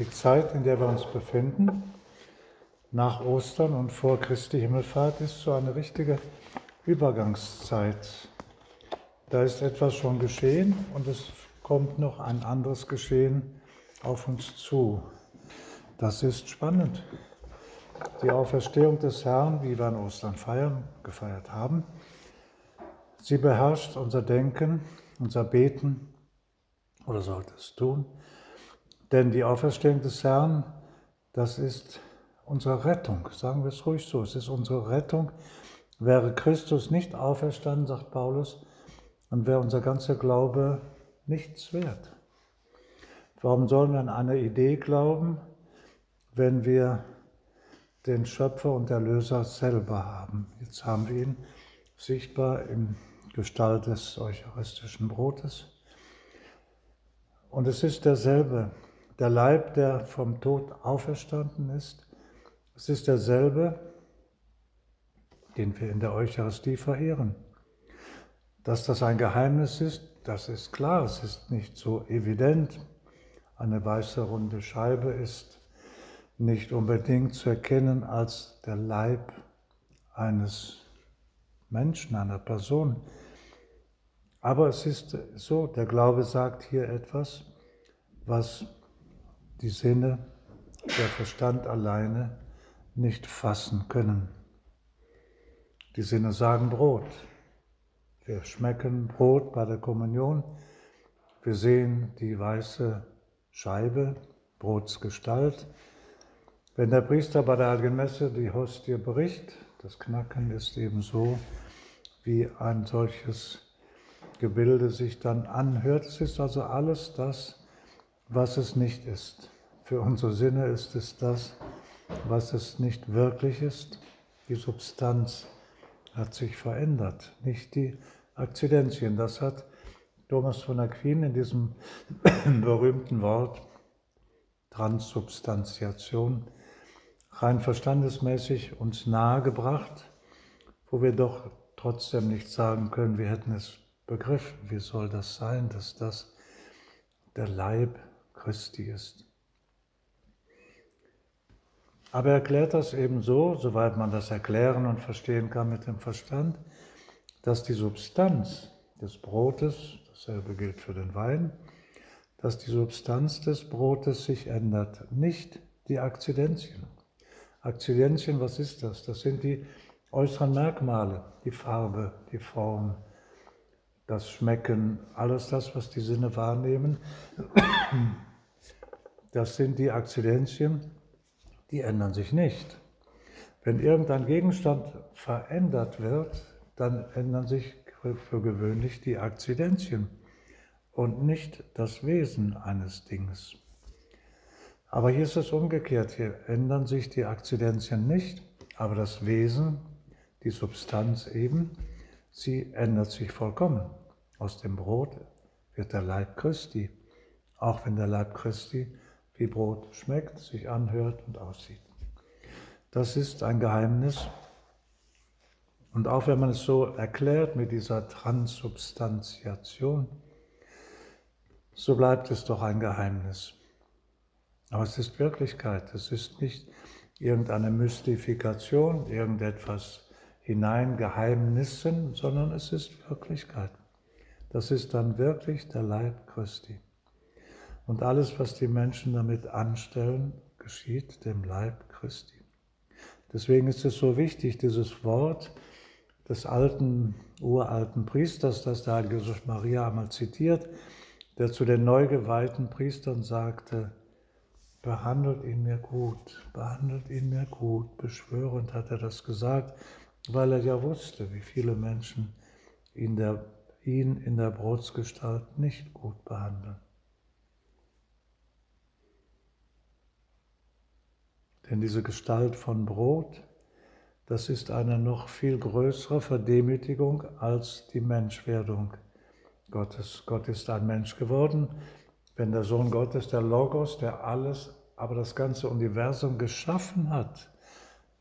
Die Zeit, in der wir uns befinden, nach Ostern und vor Christi Himmelfahrt, ist so eine richtige Übergangszeit. Da ist etwas schon geschehen und es kommt noch ein anderes Geschehen auf uns zu. Das ist spannend. Die Auferstehung des Herrn, wie wir an Ostern feiern, gefeiert haben, sie beherrscht unser Denken, unser Beten oder sollte es tun. Denn die Auferstehung des Herrn, das ist unsere Rettung. Sagen wir es ruhig so, es ist unsere Rettung. Wäre Christus nicht auferstanden, sagt Paulus, dann wäre unser ganzer Glaube nichts wert. Warum sollen wir an eine Idee glauben, wenn wir den Schöpfer und Erlöser selber haben? Jetzt haben wir ihn sichtbar in Gestalt des eucharistischen Brotes. Und es ist derselbe, der Leib, der vom Tod auferstanden ist. Es ist derselbe, den wir in der Eucharistie verehren. Dass das ein Geheimnis ist, das ist klar, es ist nicht so evident. Eine weiße runde Scheibe ist nicht unbedingt zu erkennen als der Leib eines Menschen, einer Person. Aber es ist so, der Glaube sagt hier etwas, was die Sinne, der Verstand alleine nicht fassen können. Die Sinne sagen Brot. Wir schmecken Brot bei der Kommunion. Wir sehen die weiße Scheibe, Brotsgestalt. Wenn der Priester bei der Heiligen Messe die Hostie bricht, das Knacken ist eben so, wie ein solches Gebilde sich dann anhört. Es ist also alles das, was es nicht ist. Für unsere Sinne ist es das, was es nicht wirklich ist. Die Substanz hat sich verändert, nicht die Akzidenzien. Das hat Thomas von Aquin in diesem berühmten Wort Transsubstantiation rein verstandesmäßig uns nahegebracht, wo wir doch trotzdem nicht sagen können, wir hätten es begriffen. Wie soll das sein, dass das der Leib Christi ist? Aber er erklärt das eben so, soweit man das erklären und verstehen kann mit dem Verstand, dass die Substanz des Brotes, dasselbe gilt für den Wein, dass die Substanz des Brotes sich ändert, nicht die Akzidenzien. Akzidenzien, was ist das? Das sind die äußeren Merkmale, die Farbe, die Form, das Schmecken, alles das, was die Sinne wahrnehmen. Das sind die Akzidenzien, die ändern sich nicht. Wenn irgendein Gegenstand verändert wird, dann ändern sich für gewöhnlich die Akzidenzien und nicht das Wesen eines Dinges. Aber hier ist es umgekehrt, hier ändern sich die Akzidenzien nicht, aber das Wesen, die Substanz eben, sie ändert sich vollkommen. Aus dem Brot wird der Leib Christi, auch wenn der Leib Christi wie Brot schmeckt, sich anhört und aussieht. Das ist ein Geheimnis. Und auch wenn man es so erklärt mit dieser Transubstantiation, so bleibt es doch ein Geheimnis. Aber es ist Wirklichkeit, es ist nicht irgendeine Mystifikation, irgendetwas hineingeheimnissen, sondern es ist Wirklichkeit. Das ist dann wirklich der Leib Christi. Und alles, was die Menschen damit anstellen, geschieht dem Leib Christi. Deswegen ist es so wichtig, dieses Wort des alten, uralten Priesters, das der heilige Josef Maria einmal zitiert, der zu den neu geweihten Priestern sagte, behandelt ihn mir gut, behandelt ihn mir gut. Beschwörend hat er das gesagt, weil er ja wusste, wie viele Menschen ihn, der, ihn in der Brotsgestalt nicht gut behandeln. Denn diese Gestalt von Brot, das ist eine noch viel größere Verdemütigung als die Menschwerdung Gottes. Gott ist ein Mensch geworden. Wenn der Sohn Gottes, der Logos, der alles, aber das ganze Universum geschaffen hat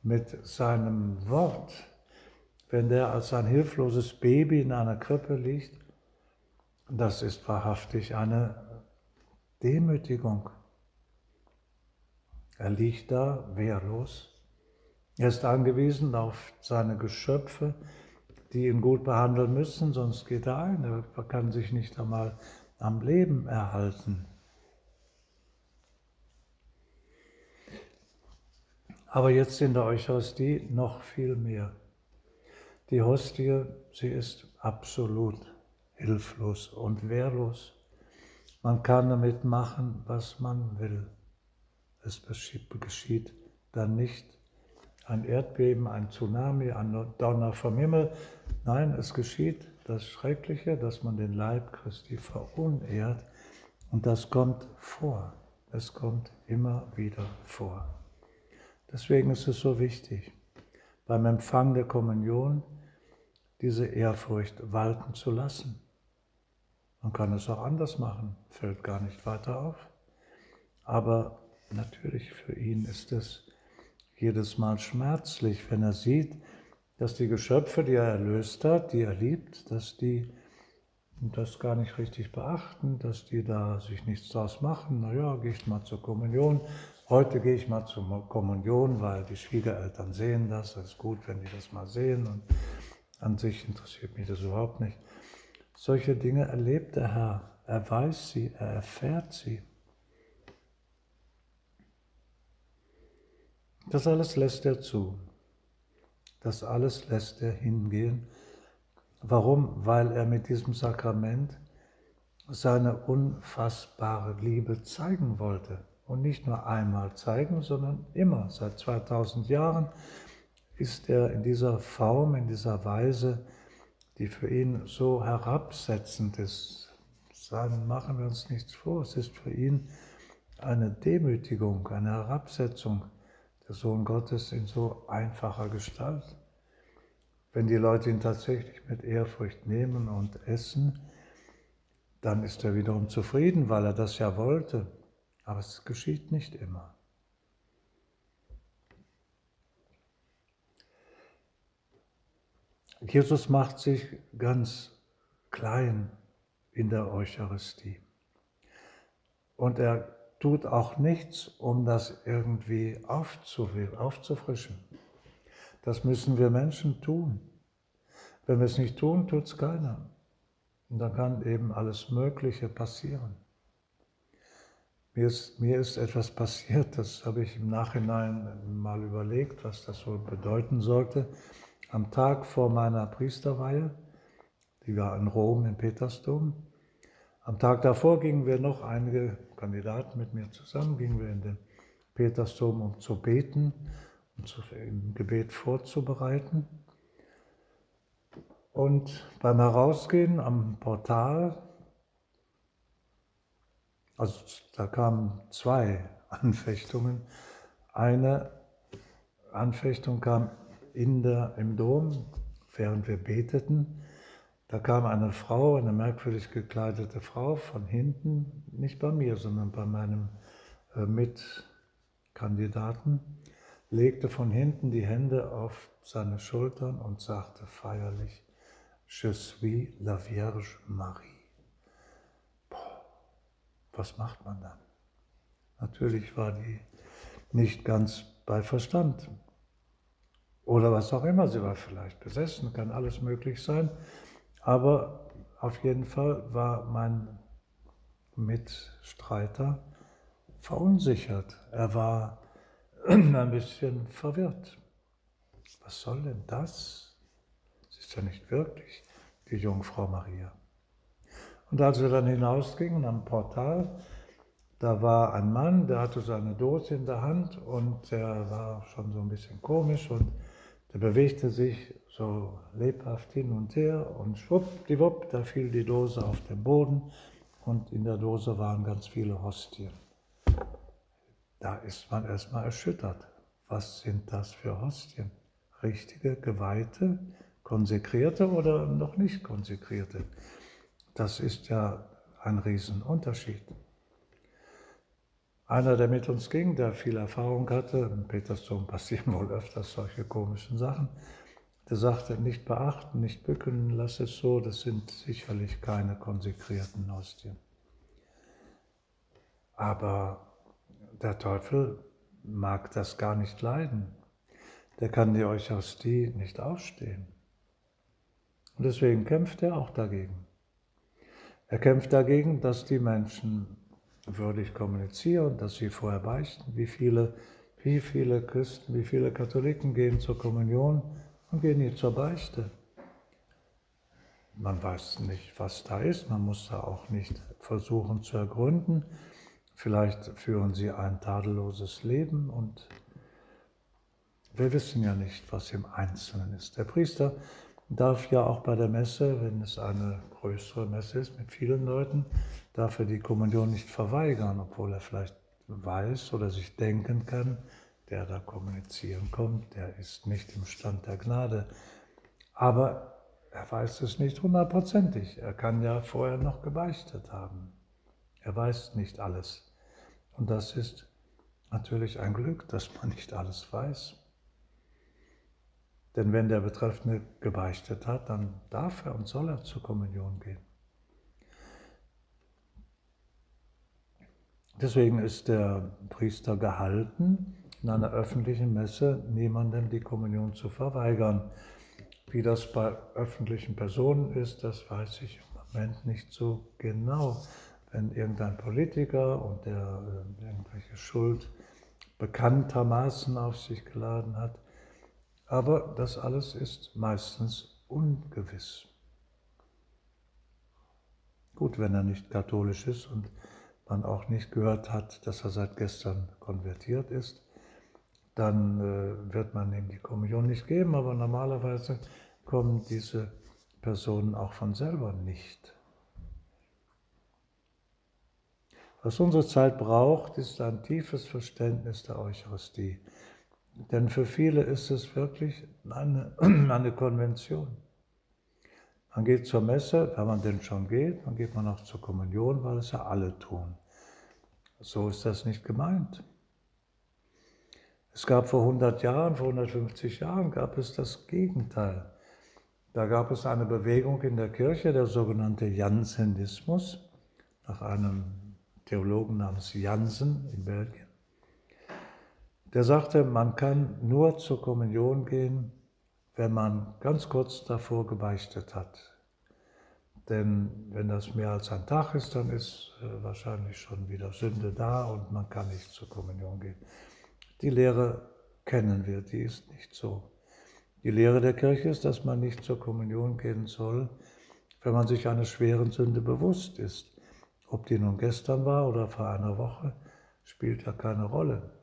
mit seinem Wort, wenn der als ein hilfloses Baby in einer Krippe liegt, das ist wahrhaftig eine Demütigung. Er liegt da wehrlos. Er ist angewiesen auf seine Geschöpfe, die ihn gut behandeln müssen, sonst geht er ein. Er kann sich nicht einmal am Leben erhalten. Aber jetzt in der Eucharistie noch viel mehr. Die Hostie, sie ist absolut hilflos und wehrlos. Man kann damit machen, was man will. Es geschieht dann nicht ein Erdbeben, ein Tsunami, ein Donner vom Himmel. Nein, es geschieht das Schreckliche, dass man den Leib Christi verunehrt. Und das kommt vor. Es kommt immer wieder vor. Deswegen ist es so wichtig, beim Empfang der Kommunion diese Ehrfurcht walten zu lassen. Man kann es auch anders machen, fällt gar nicht weiter auf. Aber natürlich für ihn ist es jedes Mal schmerzlich, wenn er sieht, dass die Geschöpfe, die er erlöst hat, die er liebt, dass die das gar nicht richtig beachten, dass die da sich nichts draus machen. Naja, gehe ich mal zur Kommunion. Heute gehe ich mal zur Kommunion, weil die Schwiegereltern sehen das. Es ist gut, wenn die das mal sehen. Und an sich interessiert mich das überhaupt nicht. Solche Dinge erlebt der Herr. Er weiß sie, er erfährt sie. Das alles lässt er zu. Das alles lässt er hingehen. Warum? Weil er mit diesem Sakrament seine unfassbare Liebe zeigen wollte. Und nicht nur einmal zeigen, sondern immer. Seit 2000 Jahren ist er in dieser Form, in dieser Weise die für ihn so herabsetzend ist. Sagen, machen wir uns nichts vor, es ist für ihn eine Demütigung, eine Herabsetzung, der Sohn Gottes in so einfacher Gestalt. Wenn die Leute ihn tatsächlich mit Ehrfurcht nehmen und essen, dann ist er wiederum zufrieden, weil er das ja wollte. Aber es geschieht nicht immer. Jesus macht sich ganz klein in der Eucharistie. Und er tut auch nichts, um das irgendwie aufzufrischen. Das müssen wir Menschen tun. Wenn wir es nicht tun, tut es keiner. Und dann kann eben alles Mögliche passieren. Mir ist, mir ist etwas passiert, das habe ich im Nachhinein mal überlegt, was das wohl bedeuten sollte am Tag vor meiner Priesterweihe, die war in Rom im Petersdom. Am Tag davor gingen wir noch einige Kandidaten mit mir zusammen, gingen wir in den Petersdom, um zu beten, um zu, im Gebet vorzubereiten. Und beim Herausgehen am Portal, also da kamen zwei Anfechtungen. Eine Anfechtung kam in der, im Dom, während wir beteten, da kam eine Frau, eine merkwürdig gekleidete Frau von hinten, nicht bei mir, sondern bei meinem äh, Mitkandidaten, legte von hinten die Hände auf seine Schultern und sagte feierlich, Je suis la Vierge Marie. Boah, was macht man dann? Natürlich war die nicht ganz bei Verstand. Oder was auch immer, sie war vielleicht besessen, kann alles möglich sein. Aber auf jeden Fall war mein Mitstreiter verunsichert. Er war ein bisschen verwirrt. Was soll denn das? Es ist ja nicht wirklich die Jungfrau Maria. Und als wir dann hinausgingen am Portal, da war ein Mann, der hatte seine Dose in der Hand und der war schon so ein bisschen komisch und der bewegte sich so lebhaft hin und her und schwuppdiwupp, da fiel die Dose auf den Boden und in der Dose waren ganz viele Hostien. Da ist man erstmal erschüttert. Was sind das für Hostien? Richtige, geweihte, konsekrierte oder noch nicht konsekrierte? Das ist ja ein Riesenunterschied. Einer, der mit uns ging, der viel Erfahrung hatte, in Petersdom passieren wohl öfters solche komischen Sachen, der sagte, nicht beachten, nicht bücken, lass es so, das sind sicherlich keine konsekrierten Hostien. Aber der Teufel mag das gar nicht leiden. Der kann die Eucharistie nicht ausstehen. Und deswegen kämpft er auch dagegen. Er kämpft dagegen, dass die Menschen würdig kommunizieren, dass sie vorher beichten. Wie viele, wie viele Christen, wie viele Katholiken gehen zur Kommunion und gehen nie zur Beichte. Man weiß nicht, was da ist, man muss da auch nicht versuchen zu ergründen. Vielleicht führen sie ein tadelloses Leben und wir wissen ja nicht, was im Einzelnen ist. Der Priester darf ja auch bei der Messe, wenn es eine größere Messe ist mit vielen Leuten, darf er die Kommunion nicht verweigern, obwohl er vielleicht weiß oder sich denken kann, der da kommunizieren kommt, der ist nicht im Stand der Gnade. Aber er weiß es nicht hundertprozentig. Er kann ja vorher noch gebeichtet haben. Er weiß nicht alles. Und das ist natürlich ein Glück, dass man nicht alles weiß. Denn wenn der Betreffende gebeichtet hat, dann darf er und soll er zur Kommunion gehen. Deswegen ist der Priester gehalten, in einer öffentlichen Messe niemandem die Kommunion zu verweigern. Wie das bei öffentlichen Personen ist, das weiß ich im Moment nicht so genau wenn irgendein Politiker und der äh, irgendwelche Schuld bekanntermaßen auf sich geladen hat. Aber das alles ist meistens ungewiss. Gut, wenn er nicht katholisch ist und man auch nicht gehört hat, dass er seit gestern konvertiert ist, dann äh, wird man ihm die Kommunion nicht geben, aber normalerweise kommen diese Personen auch von selber nicht Was unsere Zeit braucht, ist ein tiefes Verständnis der Eucharistie. Denn für viele ist es wirklich eine, eine Konvention. Man geht zur Messe, wenn man denn schon geht, dann geht man auch zur Kommunion, weil es ja alle tun. So ist das nicht gemeint. Es gab vor 100 Jahren, vor 150 Jahren gab es das Gegenteil. Da gab es eine Bewegung in der Kirche, der sogenannte Jansenismus, nach einem Theologen namens Jansen in Belgien. Der sagte, man kann nur zur Kommunion gehen, wenn man ganz kurz davor gebeichtet hat. Denn wenn das mehr als ein Tag ist, dann ist äh, wahrscheinlich schon wieder Sünde da und man kann nicht zur Kommunion gehen. Die Lehre kennen wir, die ist nicht so. Die Lehre der Kirche ist, dass man nicht zur Kommunion gehen soll, wenn man sich einer schweren Sünde bewusst ist. Ob die nun gestern war oder vor einer Woche, spielt ja keine Rolle.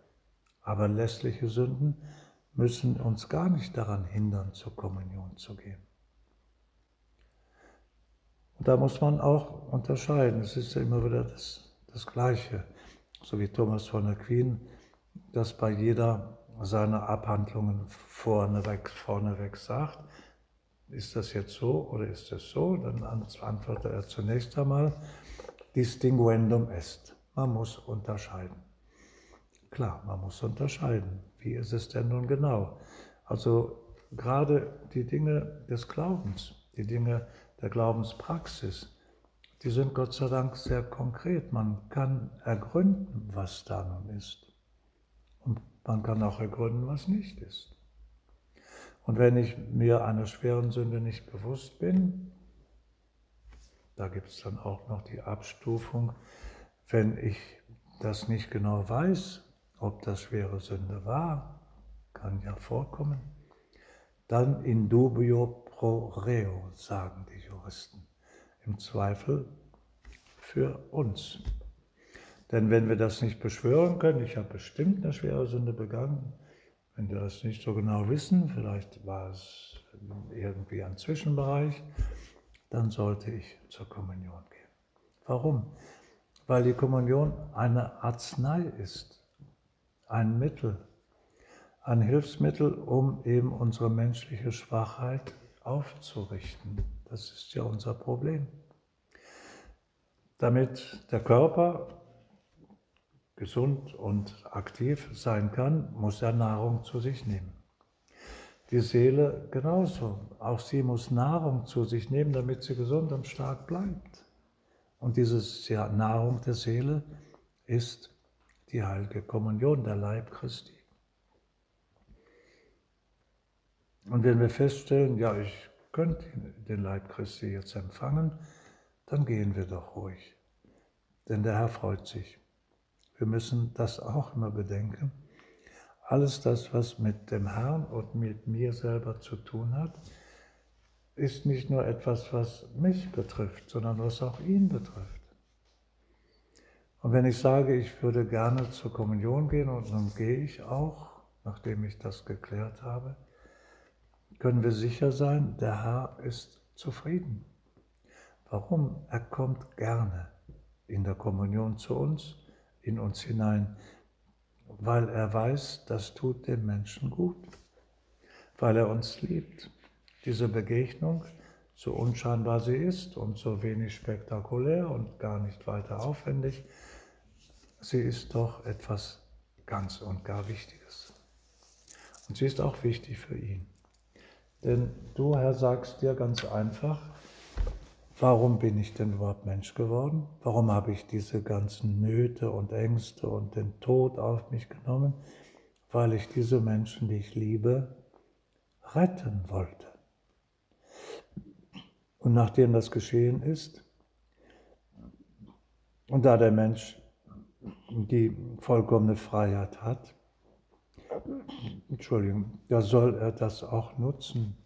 Aber lässliche Sünden müssen uns gar nicht daran hindern, zur Kommunion zu gehen. Und da muss man auch unterscheiden. Es ist ja immer wieder das, das Gleiche. So wie Thomas von Aquin das bei jeder seiner Abhandlungen vorneweg, vorneweg sagt. Ist das jetzt so oder ist das so? Dann antwortet er zunächst einmal, distinguendum est. Man muss unterscheiden. Klar, man muss unterscheiden. Wie ist es denn nun genau? Also gerade die Dinge des Glaubens, die Dinge der Glaubenspraxis, die sind Gott sei Dank sehr konkret. Man kann ergründen, was da nun ist. Und man kann auch ergründen, was nicht ist. Und wenn ich mir einer schweren Sünde nicht bewusst bin, da gibt es dann auch noch die Abstufung, wenn ich das nicht genau weiß, ob das schwere Sünde war, kann ja vorkommen, dann in dubio pro reo, sagen die Juristen. Im Zweifel für uns. Denn wenn wir das nicht beschwören können, ich habe bestimmt eine schwere Sünde begangen, wenn wir das nicht so genau wissen, vielleicht war es irgendwie ein Zwischenbereich, dann sollte ich zur Kommunion gehen. Warum? Weil die Kommunion eine Arznei ist, ein Mittel, ein Hilfsmittel, um eben unsere menschliche Schwachheit aufzurichten. Das ist ja unser Problem. Damit der Körper gesund und aktiv sein kann, muss er Nahrung zu sich nehmen. Die Seele genauso. Auch sie muss Nahrung zu sich nehmen, damit sie gesund und stark bleibt. Und diese Nahrung der Seele ist die heilige Kommunion, der Leib Christi. Und wenn wir feststellen, ja, ich könnte den Leib Christi jetzt empfangen, dann gehen wir doch ruhig. Denn der Herr freut sich. Wir müssen das auch immer bedenken. Alles das, was mit dem Herrn und mit mir selber zu tun hat, ist nicht nur etwas, was mich betrifft, sondern was auch ihn betrifft. Und wenn ich sage, ich würde gerne zur Kommunion gehen und nun gehe ich auch, nachdem ich das geklärt habe, können wir sicher sein, der Herr ist zufrieden. Warum? Er kommt gerne in der Kommunion zu uns, in uns hinein, weil er weiß, das tut dem Menschen gut, weil er uns liebt. Diese Begegnung, so unscheinbar sie ist und so wenig spektakulär und gar nicht weiter aufwendig, sie ist doch etwas ganz und gar Wichtiges. Und sie ist auch wichtig für ihn. Denn du, Herr, sagst dir ganz einfach, warum bin ich denn überhaupt Mensch geworden? Warum habe ich diese ganzen Nöte und Ängste und den Tod auf mich genommen? Weil ich diese Menschen, die ich liebe, retten wollte. Und nachdem das geschehen ist, und da der Mensch die vollkommene Freiheit hat, Entschuldigung, da soll er das auch nutzen.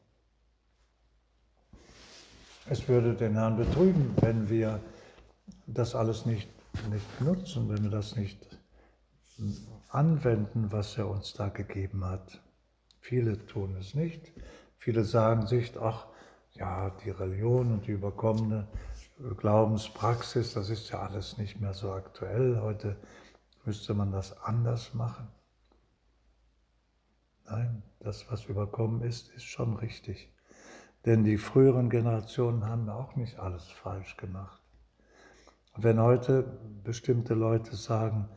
Es würde den Herrn betrüben, wenn wir das alles nicht, nicht nutzen, wenn wir das nicht anwenden, was er uns da gegeben hat. Viele tun es nicht. Viele sagen sich, ach, ja, die Religion und die überkommene Glaubenspraxis, das ist ja alles nicht mehr so aktuell. Heute müsste man das anders machen. Nein, das, was überkommen ist, ist schon richtig. Denn die früheren Generationen haben auch nicht alles falsch gemacht. Und wenn heute bestimmte Leute sagen,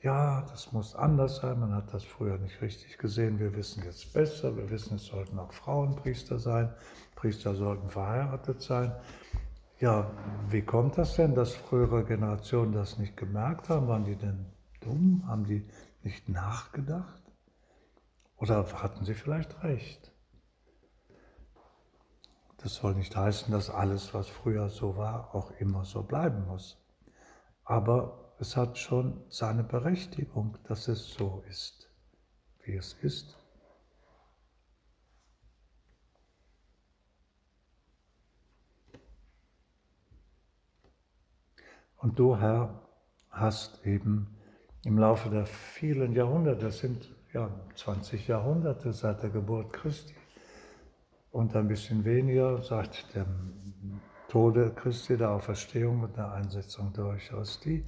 ja, das muss anders sein, man hat das früher nicht richtig gesehen, wir wissen jetzt besser, wir wissen, es sollten auch Frauenpriester sein, Priester sollten verheiratet sein. Ja, wie kommt das denn, dass frühere Generationen das nicht gemerkt haben? Waren die denn dumm? Haben die nicht nachgedacht? Oder hatten sie vielleicht recht? Das soll nicht heißen, dass alles, was früher so war, auch immer so bleiben muss. Aber es hat schon seine Berechtigung, dass es so ist, wie es ist. Und du, Herr, hast eben im Laufe der vielen Jahrhunderte, das sind ja, 20 Jahrhunderte seit der Geburt Christi und ein bisschen weniger seit dem Tode Christi, der Auferstehung und der Einsetzung der Eucharistie.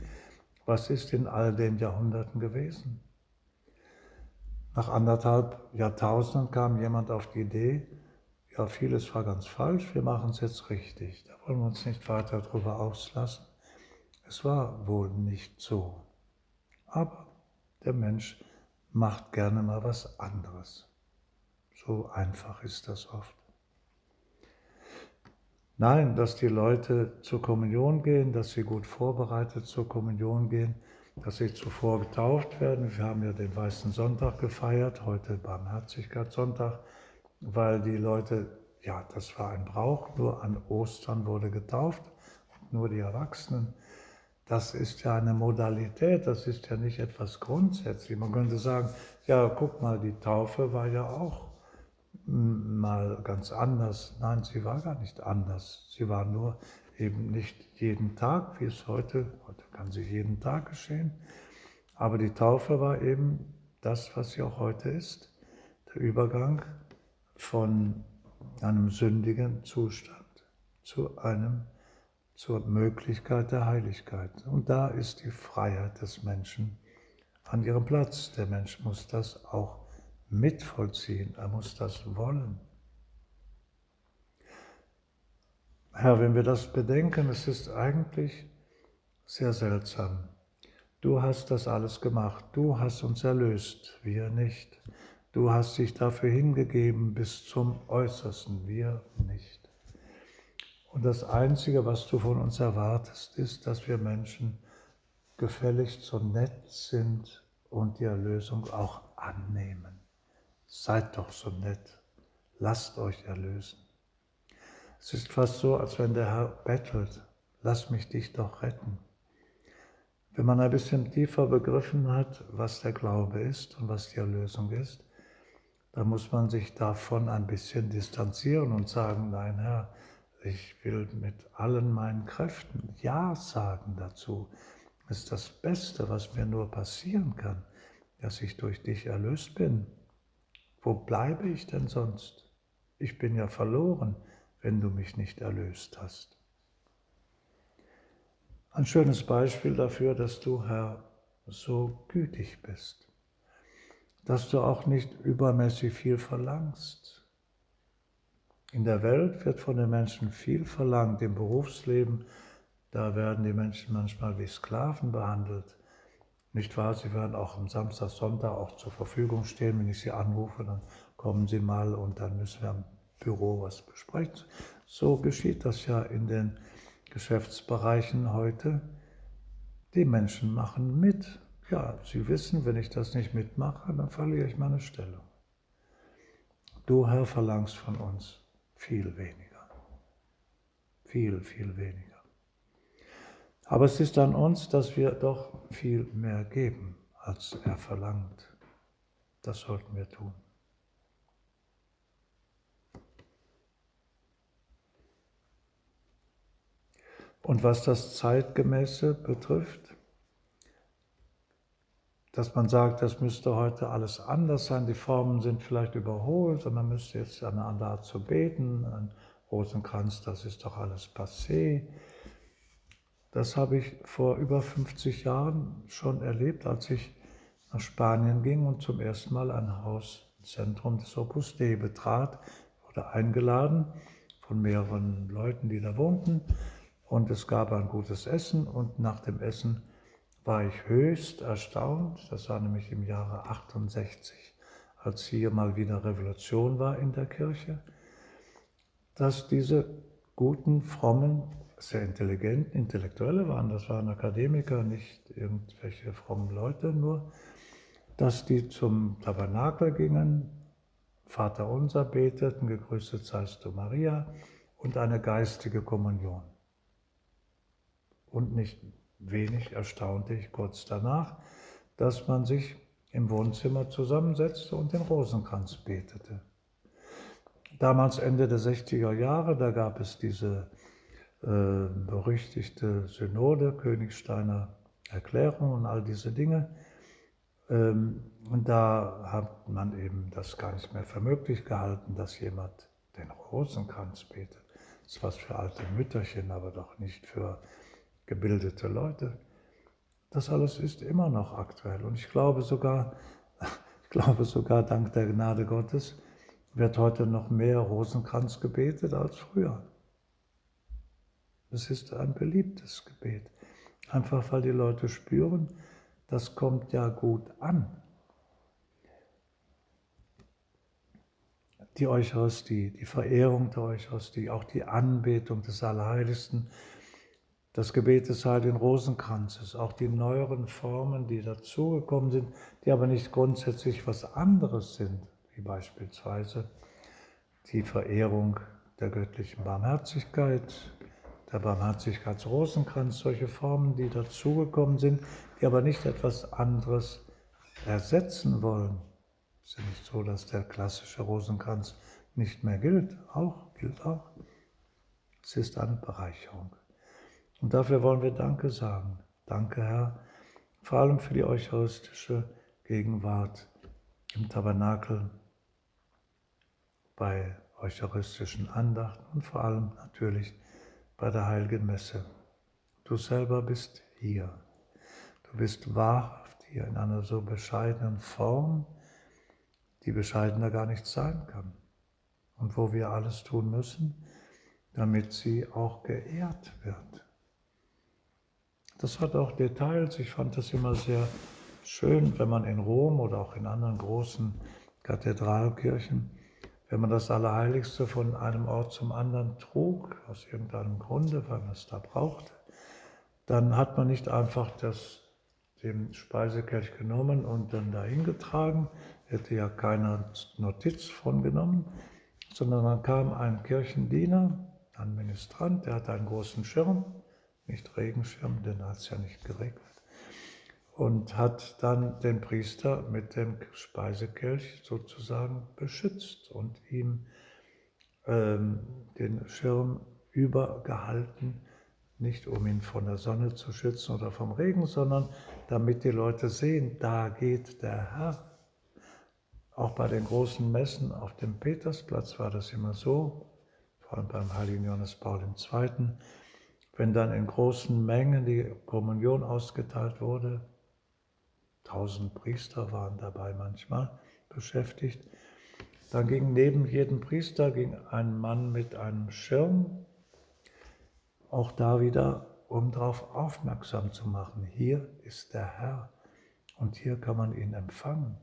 Was ist in all den Jahrhunderten gewesen? Nach anderthalb Jahrtausenden kam jemand auf die Idee, ja, vieles war ganz falsch, wir machen es jetzt richtig. Da wollen wir uns nicht weiter darüber auslassen. Es war wohl nicht so. Aber der Mensch macht gerne mal was anderes. So einfach ist das oft. Nein, dass die Leute zur Kommunion gehen, dass sie gut vorbereitet zur Kommunion gehen, dass sie zuvor getauft werden. Wir haben ja den Weißen Sonntag gefeiert, heute Barmherzigkeitssonntag, weil die Leute, ja, das war ein Brauch, nur an Ostern wurde getauft, nur die Erwachsenen das ist ja eine Modalität, das ist ja nicht etwas grundsätzlich. Man könnte sagen, ja, guck mal, die Taufe war ja auch mal ganz anders. Nein, sie war gar nicht anders. Sie war nur eben nicht jeden Tag, wie es heute, heute kann sie jeden Tag geschehen. Aber die Taufe war eben das, was sie auch heute ist, der Übergang von einem sündigen Zustand zu einem zur Möglichkeit der Heiligkeit. Und da ist die Freiheit des Menschen an ihrem Platz. Der Mensch muss das auch mitvollziehen, er muss das wollen. Herr, wenn wir das bedenken, es ist eigentlich sehr seltsam. Du hast das alles gemacht, du hast uns erlöst, wir nicht. Du hast dich dafür hingegeben bis zum Äußersten, wir nicht. Und das Einzige, was du von uns erwartest, ist, dass wir Menschen gefälligst so nett sind und die Erlösung auch annehmen. Seid doch so nett, lasst euch erlösen. Es ist fast so, als wenn der Herr bettelt, lass mich dich doch retten. Wenn man ein bisschen tiefer begriffen hat, was der Glaube ist und was die Erlösung ist, dann muss man sich davon ein bisschen distanzieren und sagen, nein Herr, ich will mit allen meinen Kräften Ja sagen dazu. Das ist das Beste, was mir nur passieren kann, dass ich durch dich erlöst bin. Wo bleibe ich denn sonst? Ich bin ja verloren, wenn du mich nicht erlöst hast. Ein schönes Beispiel dafür, dass du, Herr, so gütig bist, dass du auch nicht übermäßig viel verlangst. In der Welt wird von den Menschen viel verlangt, im Berufsleben, da werden die Menschen manchmal wie Sklaven behandelt. Nicht wahr? Sie werden auch am Samstag, Sonntag auch zur Verfügung stehen. Wenn ich sie anrufe, dann kommen sie mal und dann müssen wir am Büro was besprechen. So geschieht das ja in den Geschäftsbereichen heute, die Menschen machen mit. Ja, sie wissen, wenn ich das nicht mitmache, dann verliere ich meine Stellung. Du, Herr, verlangst von uns viel weniger. Viel, viel weniger. Aber es ist an uns, dass wir doch viel mehr geben, als er verlangt. Das sollten wir tun. Und was das Zeitgemäße betrifft, dass man sagt, das müsste heute alles anders sein, die Formen sind vielleicht überholt und man müsste jetzt eine andere Art zu beten, ein Rosenkranz, das ist doch alles passé. Das habe ich vor über 50 Jahren schon erlebt, als ich nach Spanien ging und zum ersten Mal ein Hauszentrum des Opus Dei betrat, wurde eingeladen von mehreren Leuten, die da wohnten und es gab ein gutes Essen und nach dem Essen war ich höchst erstaunt, das war nämlich im Jahre 68, als hier mal wieder Revolution war in der Kirche, dass diese guten, frommen, sehr intelligenten Intellektuelle waren, das waren Akademiker, nicht irgendwelche frommen Leute nur, dass die zum Tabernakel gingen, Vater unser beteten, gegrüßet seist du Maria und eine geistige Kommunion. Und nicht wenig erstaunte ich kurz danach, dass man sich im Wohnzimmer zusammensetzte und den Rosenkranz betete. Damals Ende der 60er Jahre, da gab es diese äh, berüchtigte Synode, Königsteiner Erklärung und all diese Dinge. Ähm, und da hat man eben das gar nicht mehr für möglich gehalten, dass jemand den Rosenkranz betet. Das ist was für alte Mütterchen, aber doch nicht für gebildete Leute. Das alles ist immer noch aktuell. Und ich glaube sogar, ich glaube sogar dank der Gnade Gottes wird heute noch mehr Rosenkranz gebetet als früher. Es ist ein beliebtes Gebet. Einfach weil die Leute spüren, das kommt ja gut an. Die Eucharistie, die Verehrung der Eucharistie, auch die Anbetung des Allerheiligsten das Gebet des Heiligen Rosenkranzes, auch die neueren Formen, die dazugekommen sind, die aber nicht grundsätzlich was anderes sind, wie beispielsweise die Verehrung der göttlichen Barmherzigkeit, der Barmherzigkeitsrosenkranz, solche Formen, die dazugekommen sind, die aber nicht etwas anderes ersetzen wollen. Es ist ja nicht so, dass der klassische Rosenkranz nicht mehr gilt, auch gilt auch. Es ist eine Bereicherung. Und dafür wollen wir Danke sagen. Danke, Herr, vor allem für die eucharistische Gegenwart im Tabernakel, bei eucharistischen Andachten und vor allem natürlich bei der heiligen Messe. Du selber bist hier. Du bist wahrhaft hier in einer so bescheidenen Form, die bescheidener gar nicht sein kann. Und wo wir alles tun müssen, damit sie auch geehrt wird. Das hat auch Details. Ich fand das immer sehr schön, wenn man in Rom oder auch in anderen großen Kathedralkirchen, wenn man das Allerheiligste von einem Ort zum anderen trug, aus irgendeinem Grunde, weil man es da brauchte, dann hat man nicht einfach das den Speisekelch genommen und dann dahin getragen. Hätte ja keiner Notiz von genommen, sondern dann kam ein Kirchendiener, ein Ministrant, der hatte einen großen Schirm, nicht Regenschirm, denn hat es ja nicht geregnet, und hat dann den Priester mit dem Speisekelch sozusagen beschützt und ihm ähm, den Schirm übergehalten, nicht um ihn von der Sonne zu schützen oder vom Regen, sondern damit die Leute sehen, da geht der Herr. Auch bei den großen Messen auf dem Petersplatz war das immer so, vor allem beim heiligen Johannes Paul II., wenn dann in großen Mengen die Kommunion ausgeteilt wurde, tausend Priester waren dabei manchmal beschäftigt, dann ging neben jedem Priester ging ein Mann mit einem Schirm, auch da wieder, um darauf aufmerksam zu machen, hier ist der Herr und hier kann man ihn empfangen.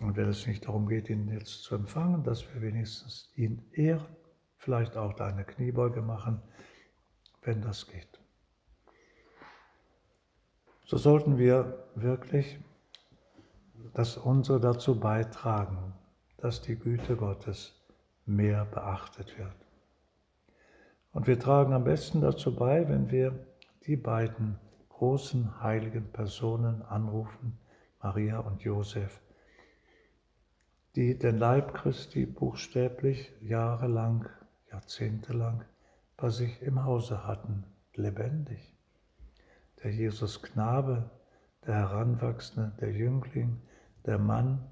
Und wenn es nicht darum geht, ihn jetzt zu empfangen, dass wir wenigstens ihn ehren, vielleicht auch deine Kniebeuge machen, wenn das geht. So sollten wir wirklich das unsere dazu beitragen, dass die Güte Gottes mehr beachtet wird. Und wir tragen am besten dazu bei, wenn wir die beiden großen heiligen Personen anrufen, Maria und Josef, die den Leib Christi buchstäblich jahrelang, jahrzehntelang bei sich im Hause hatten, lebendig. Der Jesus Knabe, der Heranwachsende, der Jüngling, der Mann,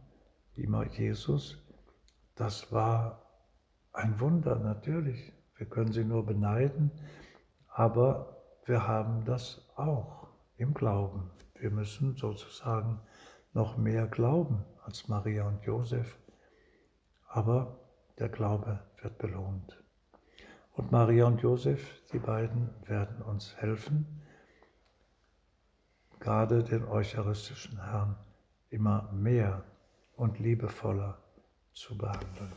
immer Jesus, das war ein Wunder natürlich. Wir können sie nur beneiden, aber wir haben das auch im Glauben. Wir müssen sozusagen noch mehr glauben als Maria und Josef, aber der Glaube wird belohnt. Und Maria und Josef, die beiden werden uns helfen, gerade den eucharistischen Herrn immer mehr und liebevoller zu behandeln.